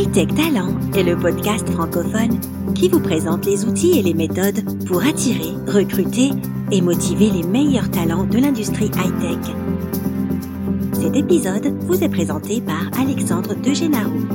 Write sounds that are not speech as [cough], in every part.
Hightech Talent est le podcast francophone qui vous présente les outils et les méthodes pour attirer, recruter et motiver les meilleurs talents de l'industrie high-tech. Cet épisode vous est présenté par Alexandre Degénarou.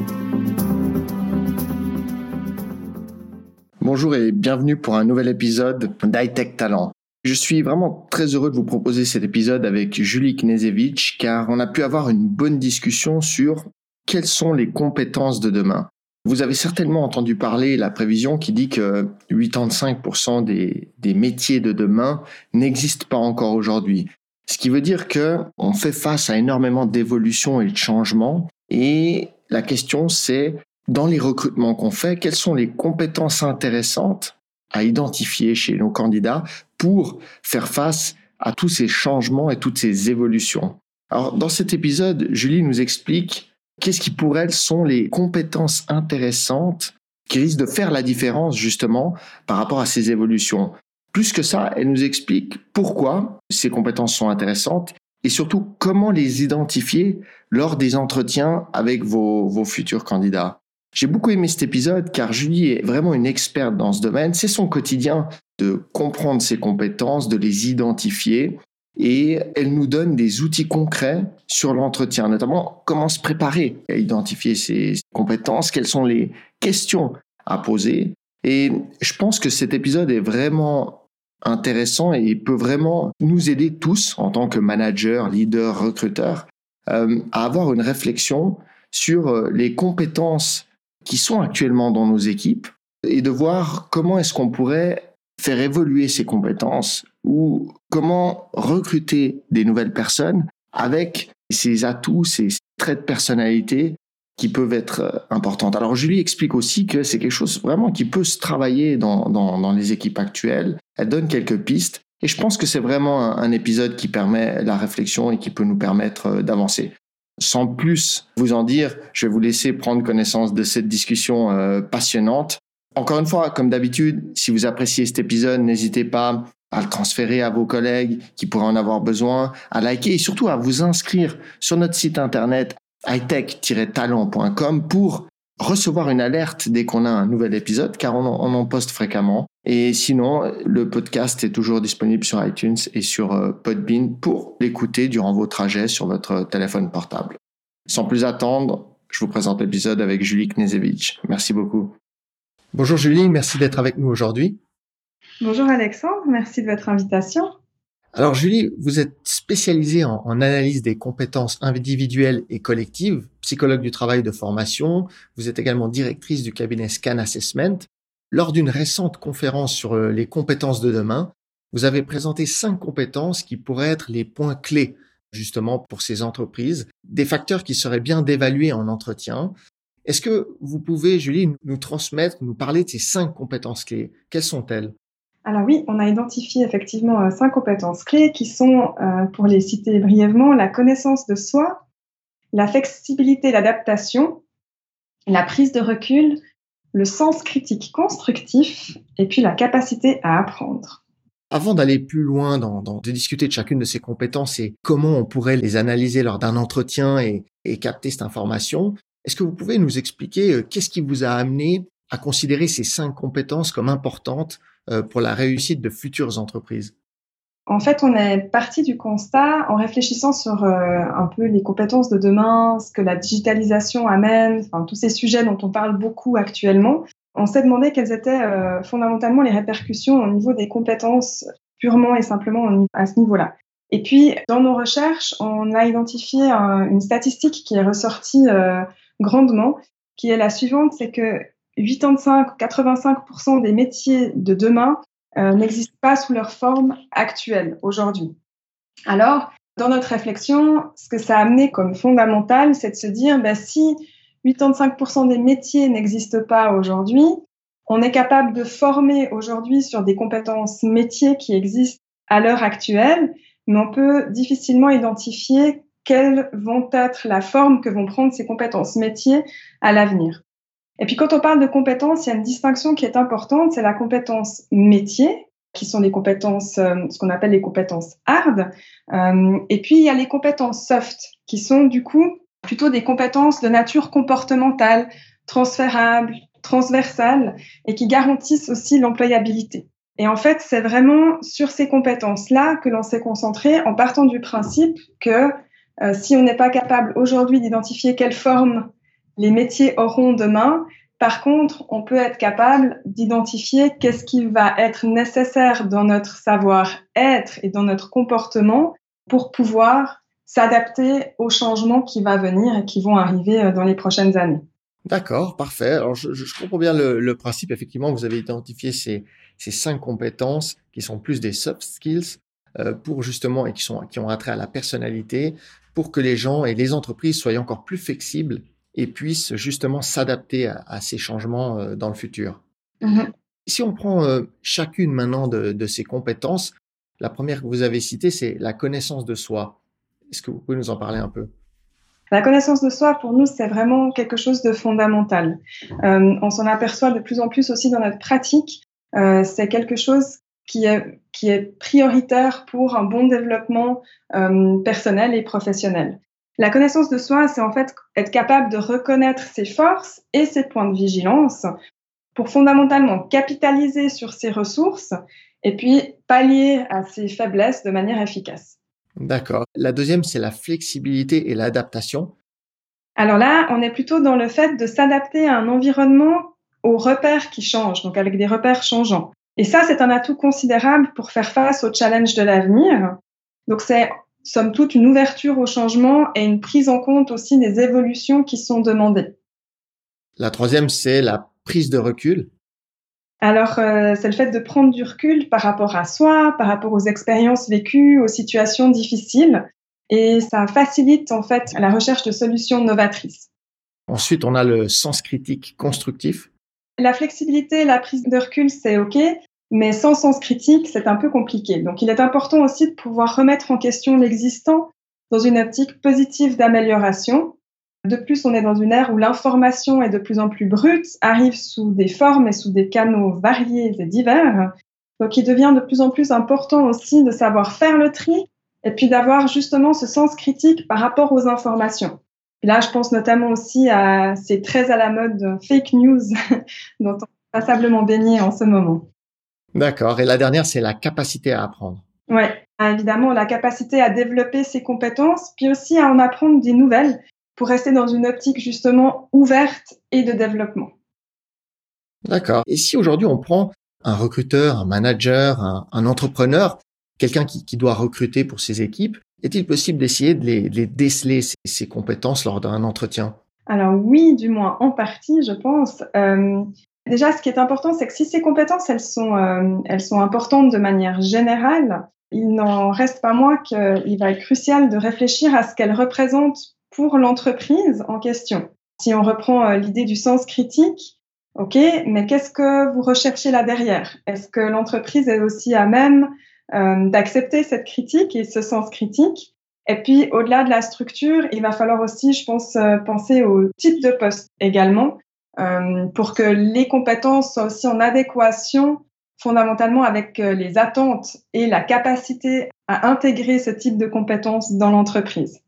Bonjour et bienvenue pour un nouvel épisode d'Hightech Talent. Je suis vraiment très heureux de vous proposer cet épisode avec Julie Knezevich car on a pu avoir une bonne discussion sur quelles sont les compétences de demain? Vous avez certainement entendu parler la prévision qui dit que 85% des, métiers de demain n'existent pas encore aujourd'hui. Ce qui veut dire que on fait face à énormément d'évolutions et de changements. Et la question, c'est dans les recrutements qu'on fait, quelles sont les compétences intéressantes à identifier chez nos candidats pour faire face à tous ces changements et toutes ces évolutions? Alors, dans cet épisode, Julie nous explique qu'est-ce qui pour elle sont les compétences intéressantes qui risquent de faire la différence justement par rapport à ces évolutions? Plus que ça, elle nous explique pourquoi ces compétences sont intéressantes et surtout comment les identifier lors des entretiens avec vos, vos futurs candidats. J'ai beaucoup aimé cet épisode car Julie est vraiment une experte dans ce domaine. C'est son quotidien de comprendre ses compétences, de les identifier et elle nous donne des outils concrets sur l'entretien, notamment comment se préparer à identifier ses compétences, quelles sont les questions à poser. Et je pense que cet épisode est vraiment intéressant et peut vraiment nous aider tous en tant que manager, leader, recruteur euh, à avoir une réflexion sur euh, les compétences qui sont actuellement dans nos équipes et de voir comment est-ce qu'on pourrait faire évoluer ces compétences ou comment recruter des nouvelles personnes avec ces atouts, ces traits de personnalité qui peuvent être euh, importantes. Alors Julie explique aussi que c'est quelque chose vraiment qui peut se travailler dans, dans, les équipes actuelles. Elle donne quelques pistes et je pense que c'est vraiment un, un, épisode qui permet la réflexion et qui peut nous permettre euh, d'avancer. Sans plus vous en dire, je vais vous laisser prendre connaissance de cette discussion euh, passionnante. Encore une fois, comme d'habitude, si vous appréciez cet épisode, n'hésitez pas à le transférer à vos collègues qui pourraient en avoir besoin, à liker et surtout à vous inscrire sur notre site internet hightech-talent.com pour recevoir une alerte dès qu'on a un nouvel épisode, car on en, poste fréquemment. Et sinon, le podcast est toujours disponible sur iTunes et sur euh, Podbean pour l'écouter durant vos trajets sur votre téléphone portable. Sans plus attendre, je vous présente l'épisode avec Julie Knezevich. Merci beaucoup. Bonjour Julie, merci d'être avec nous aujourd'hui. Bonjour Alexandre, merci de votre invitation. Alors Julie, vous êtes spécialisée en, analyse des compétences individuelles et collectives, psychologue du travail de formation. Vous êtes également directrice du cabinet Scan Assessment. Lors d'une récente conférence sur euh, les compétences de demain, vous avez présenté cinq compétences qui pourraient être les points clés justement pour ces entreprises, des facteurs qui seraient bien d'évaluer en entretien. Est-ce que vous pouvez, Julie, nous transmettre, nous parler de ces cinq compétences clés? Quelles sont-elles? Alors oui, on a identifié effectivement euh, cinq compétences clés qui sont, euh, pour les citer brièvement, la connaissance de soi, la flexibilité, l'adaptation, la prise de recul, le sens critique constructif et puis la capacité à apprendre. Avant d'aller plus loin dans, de discuter de chacune de ces compétences et comment on pourrait les analyser lors d'un entretien et, capter cette information, est-ce que vous pouvez nous expliquer euh, qu'est-ce qui vous a amené à considérer ces cinq compétences comme importantes pour la réussite de futures entreprises? En fait, on est parti du constat en réfléchissant sur euh, un peu les compétences de demain, ce que la digitalisation amène, enfin, tous ces sujets dont on parle beaucoup actuellement. On s'est demandé quelles étaient euh, fondamentalement les répercussions au niveau des compétences purement et simplement à ce niveau-là. Et puis, dans nos recherches, on a identifié une statistique qui est ressortie grandement, qui est la suivante, c'est que 85-85% des métiers de demain euh, n'existent pas sous leur forme actuelle aujourd'hui. Alors, dans notre réflexion, ce que ça a amené comme fondamental, c'est de se dire, bah, si 85% des métiers n'existent pas aujourd'hui, on est capable de former aujourd'hui sur des compétences métiers qui existent à l'heure actuelle, mais on peut difficilement identifier quelles vont être la forme que vont prendre ces compétences métiers à l'avenir. Et puis quand on parle de compétences, il y a une distinction qui est importante, c'est la compétence métier, qui sont les compétences, euh, ce qu'on appelle les compétences hard. Euh, et puis il y a les compétences soft, qui sont du coup plutôt des compétences de nature comportementale, transférables, transversales et qui garantissent aussi l'employabilité. Et en fait, c'est vraiment sur ces compétences-là que l'on s'est concentré en partant du principe que euh, si on n'est pas capable aujourd'hui d'identifier quelle forme les métiers auront demain, par contre, on peut être capable d'identifier qu'est-ce qui va être nécessaire dans notre savoir-être et dans notre comportement pour pouvoir s'adapter aux changements qui vont venir et qui vont arriver euh, dans les prochaines années. D'accord, parfait. Alors, je, je comprends bien le, le, principe. Effectivement, vous avez identifié ces, ces cinq compétences qui sont plus des soft skills euh, pour justement et qui sont qui ont attrait à la personnalité pour que les gens et les entreprises soient encore plus flexibles et puissent justement s'adapter à, à, ces changements euh, dans le futur. Mm-hmm. Si on prend euh, chacune maintenant de, de ces compétences, la première que vous avez citée, c'est la connaissance de soi. Est-ce que vous pouvez nous en parler un peu? La connaissance de soi, pour nous, c'est vraiment quelque chose de fondamental. Euh, on s'en aperçoit de plus en plus aussi dans notre pratique. Euh, c'est quelque chose qui est, qui est prioritaire pour un bon développement euh, personnel et professionnel. La connaissance de soi, c'est en fait être capable de reconnaître ses forces et ses points de vigilance pour fondamentalement capitaliser sur ses ressources et puis pallier à ses faiblesses de manière efficace. D'accord. La deuxième, c'est la flexibilité et l'adaptation. Alors là, on est plutôt dans le fait de s'adapter à un environnement aux repères qui changent, donc avec des repères changeants. Et ça, c'est un atout considérable pour faire face aux challenges de l'avenir. Donc c'est, somme toute, une ouverture au changement et une prise en compte aussi des évolutions qui sont demandées. La troisième, c'est la prise de recul. Alors, euh, c'est le fait de prendre du recul par rapport à soi, par rapport aux expériences vécues, aux situations difficiles, et ça facilite en fait la recherche de solutions novatrices. Ensuite, on a le sens critique constructif. La flexibilité, la prise de recul, c'est OK, mais sans sens critique, c'est un peu compliqué. Donc, il est important aussi de pouvoir remettre en question l'existant dans une optique positive d'amélioration de plus, on est dans une ère où l'information est de plus en plus brute, arrive sous des formes et sous des canaux variés et divers. Donc, il devient de plus en plus important aussi de savoir faire le tri et puis d'avoir justement ce sens critique par rapport aux informations. Et là, je pense notamment aussi à ces très à la mode fake news [laughs] dont on est passablement baigné en ce moment. D'accord. Et la dernière, c'est la capacité à apprendre. Ouais, évidemment, la capacité à développer ses compétences, puis aussi à en apprendre des nouvelles pour rester dans une optique justement ouverte et de développement. D'accord. Et si aujourd'hui on prend un recruteur, un manager, un, entrepreneur, quelqu'un qui, qui, doit recruter pour ses équipes, est-il possible d'essayer de les, de les déceler ces, compétences lors d'un entretien? Alors oui, du moins en partie, je pense. Euh, déjà, ce qui est important, c'est que si ces compétences, elles sont, euh, elles sont importantes de manière générale, il n'en reste pas moins qu'il va être crucial de réfléchir à ce qu'elles représentent pour l'entreprise en question. Si on reprend euh, l'idée du sens critique, OK, mais qu'est-ce que vous recherchez là derrière? Est-ce que l'entreprise est aussi à même euh, d'accepter cette critique et ce sens critique? Et puis, au-delà de la structure, il va falloir aussi, je pense, penser au type de poste également, pour que les compétences soient aussi en adéquation fondamentalement avec euh, les attentes et la capacité à intégrer ce type de compétences dans l'entreprise.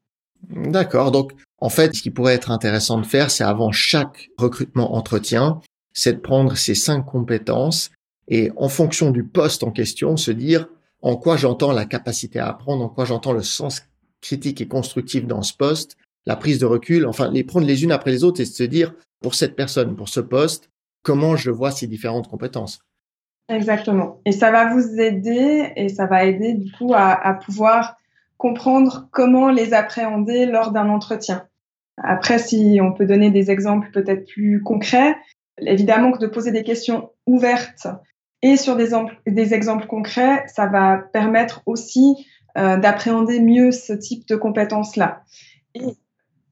D'accord. Donc, en fait, ce qui pourrait être intéressant de faire, c'est avant chaque recrutement entretien, c'est de prendre ces cinq compétences et en fonction du poste en question, se dire en quoi j'entends la capacité à apprendre, en quoi j'entends le sens critique et constructif dans ce poste, la prise de recul, enfin, les prendre les unes après les autres et se dire pour cette personne, pour ce poste, comment je vois ces différentes compétences. Exactement. Et ça va vous aider et ça va aider du coup à, pouvoir comprendre comment les appréhender lors d'un entretien. Après, si on peut donner des exemples peut-être plus concrets, évidemment que de poser des questions ouvertes et sur des, exemples concrets, ça va permettre aussi euh, d'appréhender mieux ce type de compétences-là.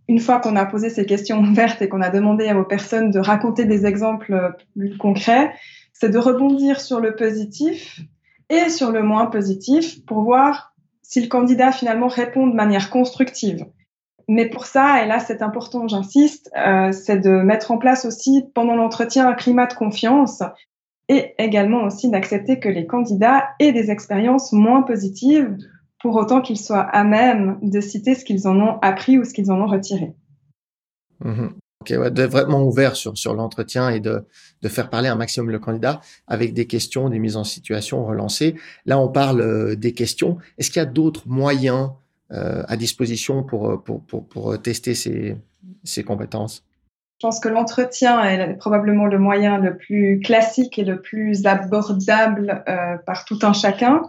Une fois qu'on a posé ces questions ouvertes et qu'on a demandé vos personnes de raconter des exemples plus concrets, c'est de rebondir sur le positif et sur le moins positif pour voir si le candidat finalement répond de manière constructive. Mais pour ça, et là c'est important, j'insiste, euh, c'est de mettre en place aussi pendant l'entretien un climat de confiance et également aussi d'accepter que les candidats aient des expériences moins positives pour autant qu'ils soient à même de citer ce qu'ils en ont appris ou ce qu'ils en ont retiré. Mhm. Ok, ouais, d'être vraiment ouvert sur, sur l'entretien et de, de faire parler un maximum le candidat avec des questions, des mises en situation relancées. Là, on parle euh, des questions. Est-ce qu'il y a d'autres moyens euh, à disposition pour, euh, pour, pour, pour tester ces, ces compétences? Je pense que l'entretien est probablement le moyen le plus classique et le plus abordable euh, par tout un chacun.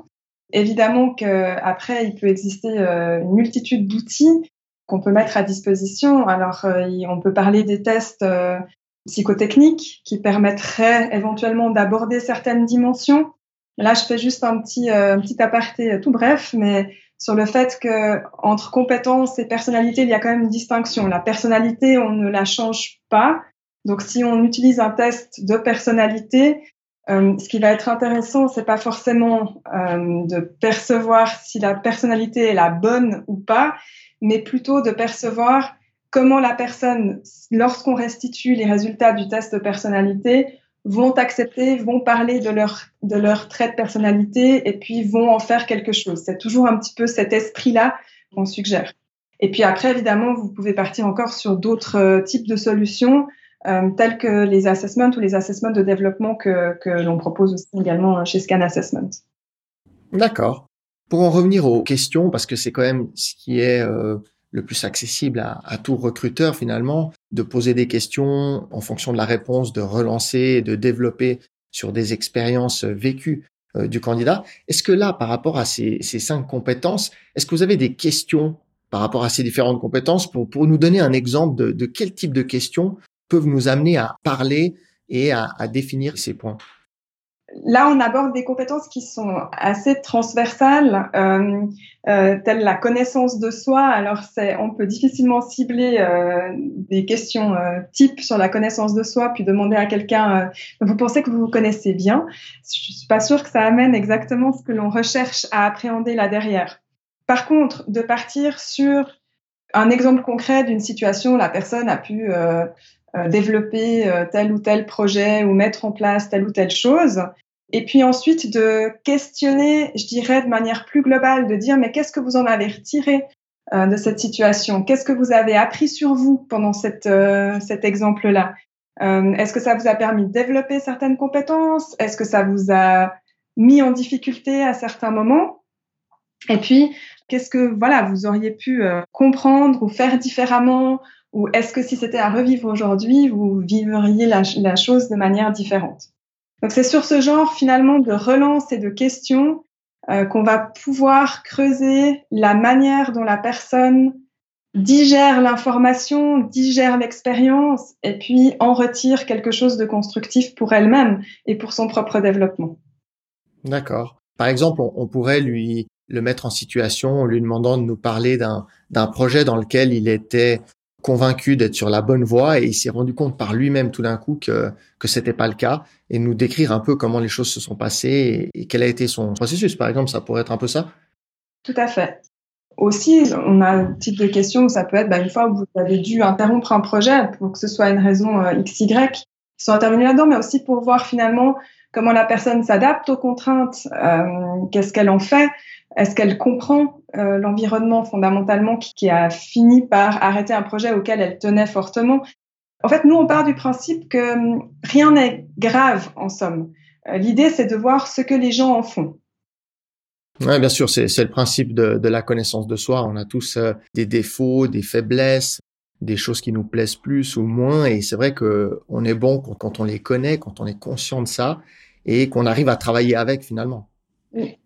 Évidemment qu'après, il peut exister euh, une multitude d'outils qu'on peut mettre à disposition. Alors, euh, on peut parler des tests euh, psychotechniques qui permettraient éventuellement d'aborder certaines dimensions. Là, je fais juste un petit, un petit aparté tout bref, mais sur le fait que entre compétences et personnalité, il y a quand même une distinction. La personnalité, on ne la change pas. Donc, si on utilise un test de personnalité, euh, ce qui va être intéressant, c'est pas forcément euh, de percevoir si la personnalité est la bonne ou pas, mais plutôt de percevoir comment la personne, lorsqu'on restitue les résultats du test de personnalité, vont accepter, vont parler de leur, de leur trait de personnalité et puis vont en faire quelque chose. C'est toujours un petit peu cet esprit-là qu'on suggère. Et puis après, évidemment, vous pouvez partir encore sur d'autres euh, types de solutions, euh, tels que les assessments ou les assessments de développement que, l'on propose également chez Scan Assessment. D'accord. Pour en revenir aux questions, parce que c'est quand même ce qui est euh, le plus accessible à, tout recruteur finalement, de poser des questions en fonction de la réponse, de relancer de développer sur des expériences vécues euh, du candidat. Est-ce que là, par rapport à ces, cinq compétences, est-ce que vous avez des questions par rapport à ces différentes compétences pour, nous donner un exemple de quel type de questions peuvent nous amener à parler et à, définir ces points Là, on aborde des compétences qui sont assez transversales, euh, euh, telles la connaissance de soi. Alors, on peut difficilement cibler euh, des questions euh, type sur la connaissance de soi, puis demander à quelqu'un vous pensez que vous vous connaissez bien? Je suis pas sûre que ça amène exactement ce que l'on recherche à appréhender là derrière. Par contre, de partir sur un exemple concret d'une situation où la personne a pu développer euh, tel ou tel projet ou mettre en place telle ou telle chose. Et puis ensuite de questionner, je dirais de manière plus globale, de dire mais qu'est-ce que vous en avez retiré euh, de cette situation? Qu'est-ce que vous avez appris sur vous pendant cette, euh, cet exemple-là? Euh, Est-ce que ça vous a permis de développer certaines compétences? Est-ce que ça vous a mis en difficulté à certains moments? Et puis, qu'est-ce que voilà vous auriez pu comprendre ou faire différemment ou est-ce que si c'était à revivre aujourd'hui, vous vivriez la, chose de manière différente? Donc c'est sur ce genre finalement de relance et de questions euh, qu'on va pouvoir creuser la manière dont la personne digère l'information, digère l'expérience et puis en retire quelque chose de constructif pour elle-même et pour son propre développement. D'accord. Par exemple, on, on pourrait lui le mettre en situation en lui demandant de nous parler d'un projet dans lequel il était convaincu d'être sur la bonne voie et il s'est rendu compte par lui-même tout d'un coup que que c'était pas le cas et nous décrire un peu comment les choses se sont passées et, quel a été son processus. Par exemple ça pourrait être un peu ça. Tout à fait. Aussi on a un type de question où ça peut être bah, une fois où vous avez dû interrompre un projet pour que ce soit une raison euh, x y qui sont intervenus là-dedans mais aussi pour voir finalement comment la personne s'adapte aux contraintes euh, qu'est-ce qu'elle en fait est-ce qu'elle comprend euh, l'environnement fondamentalement qui, qui, a fini par arrêter un projet auquel elle tenait fortement En fait, nous, on part du principe que hum, rien n'est grave en somme. Euh, L'idée, c'est de voir ce que les gens en font. Oui, bien sûr, c'est le principe de, de, la connaissance de soi. On a tous euh, des défauts, des faiblesses, des choses qui nous plaisent plus ou moins. Et c'est vrai que on est bon quand, quand, on les connaît, quand on est conscient de ça et qu'on arrive à travailler avec finalement. Oui.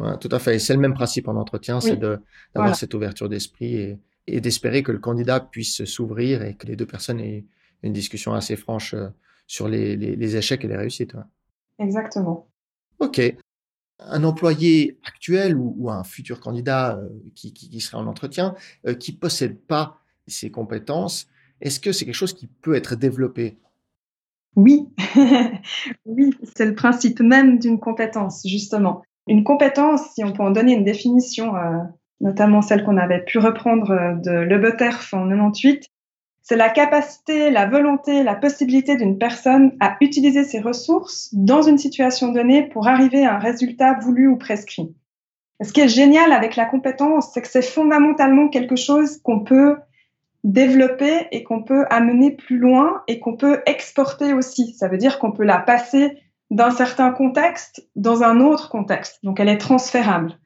Ouais, tout à fait. C'est le même principe en entretien, oui. c'est d'avoir voilà. cette ouverture d'esprit et, et d'espérer que le candidat puisse s'ouvrir et que les deux personnes aient une discussion assez franche euh, sur les, les, les échecs et les réussites. Ouais. Exactement. OK. Un employé actuel ou, ou un futur candidat euh, qui, qui, qui, serait en entretien, euh, qui possède pas ces compétences, est-ce que c'est quelque chose qui peut être développé? Oui, [laughs] oui, c'est le principe même d'une compétence, justement. Une compétence, si on peut en donner une définition, euh, notamment celle qu'on avait pu reprendre euh, de Leboterf en 98, c'est la capacité, la volonté, la possibilité d'une personne à utiliser ses ressources dans une situation donnée pour arriver à un résultat voulu ou prescrit. Ce qui est génial avec la compétence, c'est que c'est fondamentalement quelque chose qu'on peut développer et qu'on peut amener plus loin et qu'on peut exporter aussi. Ça veut dire qu'on peut la passer d'un certain contexte dans un autre contexte. Donc elle est transférable.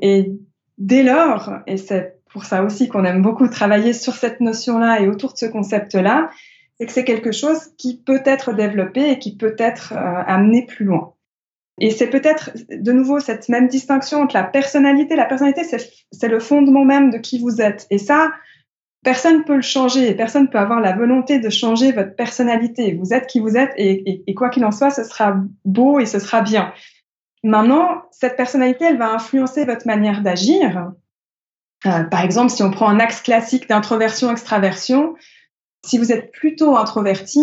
Et dès lors, et c'est pour ça aussi qu'on aime beaucoup travailler sur cette notion-là et autour de ce concept-là, c'est que c'est quelque chose qui peut être développé et qui peut être euh, amené plus loin. Et c'est peut-être de nouveau cette même distinction entre la personnalité. La personnalité, c'est le fondement même de qui vous êtes. Et ça, personne peut le changer. Et personne peut avoir la volonté de changer votre personnalité. Vous êtes qui vous êtes et, et quoi qu'il en soit, ce sera beau et ce sera bien. Maintenant, cette personnalité, elle va influencer votre manière d'agir. Euh, par exemple, si on prend un axe classique d'introversion-extraversion, si vous êtes plutôt introverti,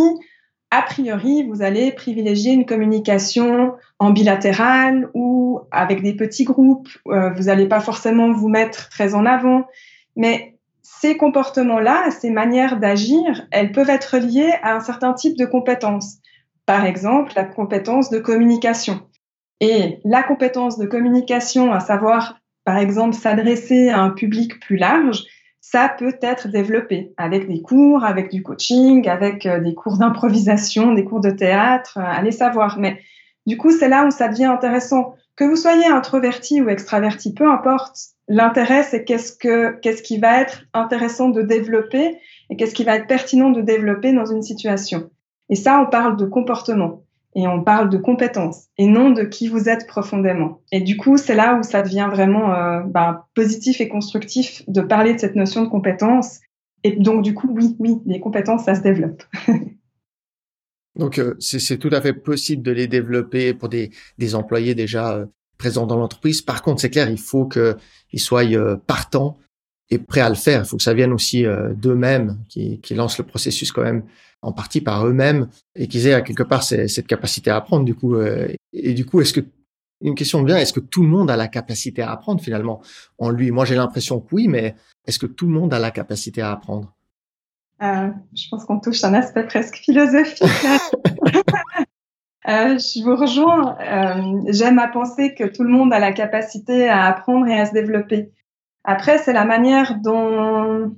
a priori, vous allez privilégier une communication en bilatéral ou avec des petits groupes. Euh, vous n'allez pas forcément vous mettre très en avant. Mais ces comportements-là, ces manières d'agir, elles peuvent être liées à un certain type de compétences. Par exemple, la compétence de communication. Et la compétence de communication, à savoir, par exemple, s'adresser à un public plus large, ça peut être développé avec des cours, avec du coaching, avec euh, des cours d'improvisation, des cours de théâtre, euh, allez savoir. Mais du coup, c'est là où ça devient intéressant. Que vous soyez introverti ou extraverti, peu importe, l'intérêt, c'est qu'est-ce que, qu'est-ce qui va être intéressant de développer et qu'est-ce qui va être pertinent de développer dans une situation. Et ça, on parle de comportement et on parle de compétences et non de qui vous êtes profondément. Et du coup, c'est là où ça devient vraiment euh, bah, positif et constructif de parler de cette notion de compétences. Et donc, du coup, oui, oui, les compétences, ça se développe. [laughs] donc, euh, c'est tout à fait possible de les développer pour des, des employés déjà euh, présents dans l'entreprise. Par contre, c'est clair, il faut qu'ils soient partants et prêts à le faire. Il faut que ça vienne aussi d'eux-mêmes, qui, qui lancent le processus quand même en partie par eux-mêmes et qu'ils aient à quelque part cette capacité à apprendre. Du coup, euh, et du coup, est-ce que une question bien, est-ce que tout le monde a la capacité à apprendre finalement en lui? Moi, j'ai l'impression que oui, mais est-ce que tout le monde a la capacité à apprendre? Euh, Je pense qu'on touche un aspect presque philosophique. [laughs] euh, je vous rejoins. Euh, j'aime à penser que tout le monde a la capacité à apprendre et à se développer. Après, c'est la manière dont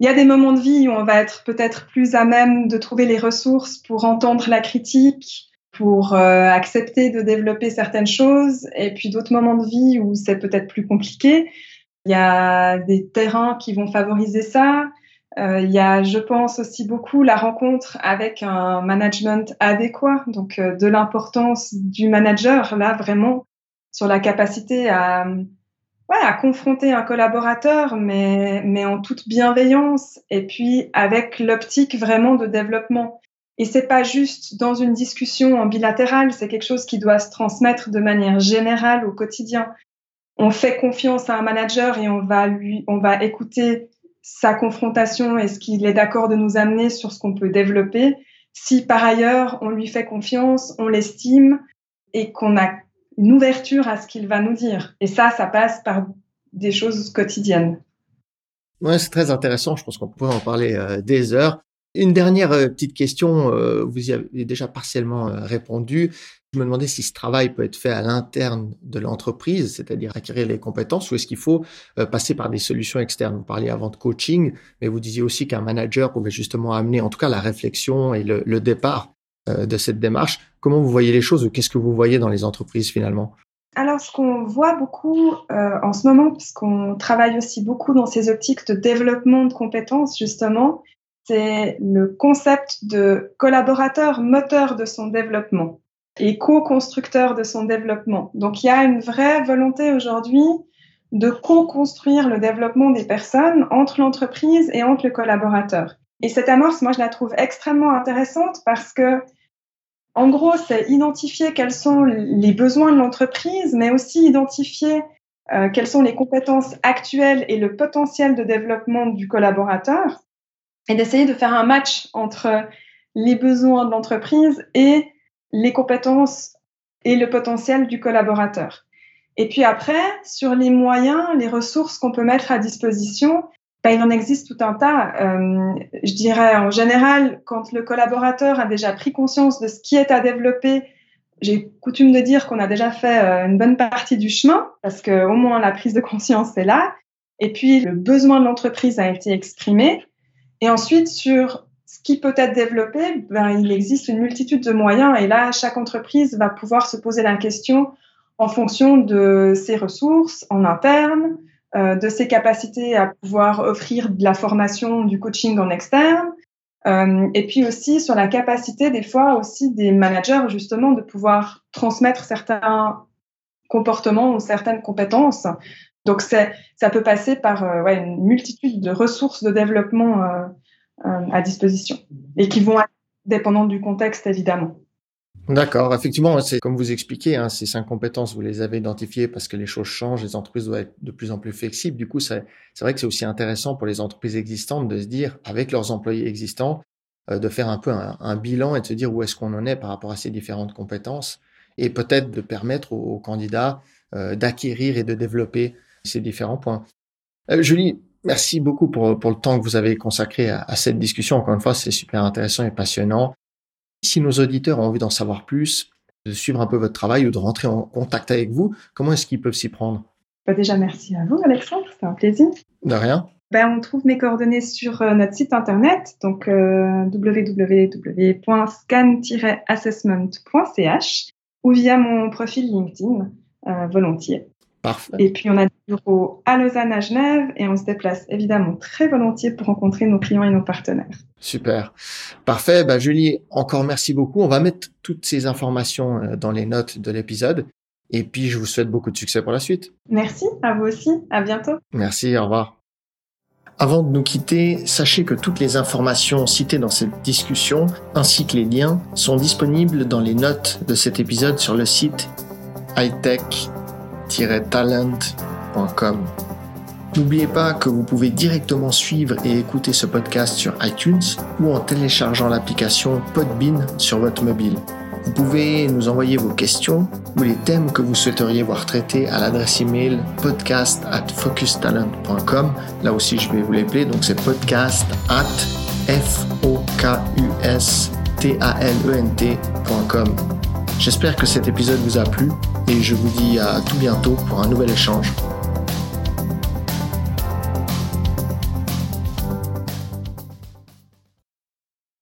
il y a des moments de vie où on va être peut-être plus à même de trouver les ressources pour entendre la critique, pour euh, accepter de développer certaines choses, et puis d'autres moments de vie où c'est peut-être plus compliqué. Il y a des terrains qui vont favoriser ça. Euh, il y a, je pense, aussi beaucoup la rencontre avec un management adéquat, donc euh, de l'importance du manager, là, vraiment, sur la capacité à à confronter un collaborateur, mais, mais en toute bienveillance et puis avec l'optique vraiment de développement. Et c'est pas juste dans une discussion en bilatéral, c'est quelque chose qui doit se transmettre de manière générale au quotidien. On fait confiance à un manager et on va lui, on va écouter sa confrontation et ce qu'il est d'accord de nous amener sur ce qu'on peut développer. Si par ailleurs on lui fait confiance, on l'estime et qu'on a une ouverture à ce qu'il va nous dire. Et ça, ça passe par des choses quotidiennes. Ouais, c'est très intéressant. Je pense qu'on pourrait en parler euh, des heures. Une dernière euh, petite question, euh, vous y avez déjà partiellement répondu. Je me demandais si ce travail peut être fait à l'interne de l'entreprise, c'est-à-dire acquérir les compétences, ou est-ce qu'il faut passer par des solutions externes? Vous parliez avant de coaching, mais vous disiez aussi qu'un manager pouvait justement amener, en tout cas, la réflexion et le, départ euh, de cette démarche. Comment vous voyez les choses qu'est-ce que vous voyez dans les entreprises finalement? Alors, ce qu'on voit beaucoup euh, en ce moment, puisqu'on travaille aussi beaucoup dans ces optiques de développement de compétences, justement, c'est le concept de collaborateur moteur de son développement et co-constructeur de son développement. Donc, il y a une vraie volonté aujourd'hui de co-construire le développement des personnes entre l'entreprise et entre le collaborateur. Et cette amorce, moi, je la trouve extrêmement intéressante parce que, en gros, c'est identifier quels sont les besoins de l'entreprise, mais aussi identifier euh, quelles sont les compétences actuelles et le potentiel de développement du collaborateur, et d'essayer de faire un match entre les besoins de l'entreprise et les compétences et le potentiel du collaborateur. Et puis après, sur les moyens, les ressources qu'on peut mettre à disposition, ben, il en existe tout un tas. Euh, je dirais en général, quand le collaborateur a déjà pris conscience de ce qui est à développer, j'ai coutume de dire qu'on a déjà fait euh, une bonne partie du chemin, parce que au moins la prise de conscience est là. Et puis, le besoin de l'entreprise a été exprimé. Et ensuite, sur ce qui peut être développé, ben, il existe une multitude de moyens. Et là, chaque entreprise va pouvoir se poser la question en fonction de ses ressources en interne, euh, de ses capacités à pouvoir offrir de la formation, du coaching en externe, euh, et puis aussi sur la capacité des fois aussi des managers justement de pouvoir transmettre certains comportements ou certaines compétences. Donc ça peut passer par euh, une multitude de ressources de développement euh, euh à disposition et qui vont être dépendantes du contexte évidemment. D'accord, effectivement, c'est comme vous expliquez, hein, ces cinq compétences, vous les avez identifiées parce que les choses changent, les entreprises doivent être de plus en plus flexibles. Du coup, c'est vrai que c'est aussi intéressant pour les entreprises existantes de se dire, avec leurs employés existants, de faire un peu un, bilan et de se dire où est-ce qu'on en est par rapport à ces différentes compétences et peut-être de permettre aux, candidats d'acquérir et de développer ces différents points. Euh, Julie, merci beaucoup pour, pour le temps que vous avez consacré à, à cette discussion. Encore une fois, c'est super intéressant et passionnant. Si nos auditeurs ont envie d'en savoir plus, de suivre un peu votre travail ou de rentrer en contact avec vous, comment est-ce qu'ils peuvent s'y prendre? Bah Déjà, merci à vous, Alexandre, c'était un plaisir. De rien. Ben, on trouve mes coordonnées sur euh, notre site internet, donc euh, www.scan-assessment.ch ou via mon profil LinkedIn, euh, volontiers. Parfait. Et puis, on a des bureaux à Lausanne, à Genève, et on se déplace évidemment très volontiers pour rencontrer nos clients et nos partenaires. Super. Parfait. Bah, Julie, encore merci beaucoup. On va mettre toutes ces informations euh, dans les notes de l'épisode. Et puis, je vous souhaite beaucoup de succès pour la suite. Merci. À vous aussi. À bientôt. Merci. Au revoir. Avant de nous quitter, sachez que toutes les informations citées dans cette discussion, ainsi que les liens, sont disponibles dans les notes de cet épisode sur le site hightech talent.com. N'oubliez pas que vous pouvez directement suivre et écouter ce podcast sur iTunes ou en téléchargeant l'application Podbean sur votre mobile. Vous pouvez nous envoyer vos questions ou les thèmes que vous souhaiteriez voir traités à l'adresse email podcast at focustalent.com. Là aussi, je vais vous l'appeler. Donc, c'est podcast at f t e. J'espère que cet épisode vous a plu et je vous dis à tout bientôt pour un nouvel échange.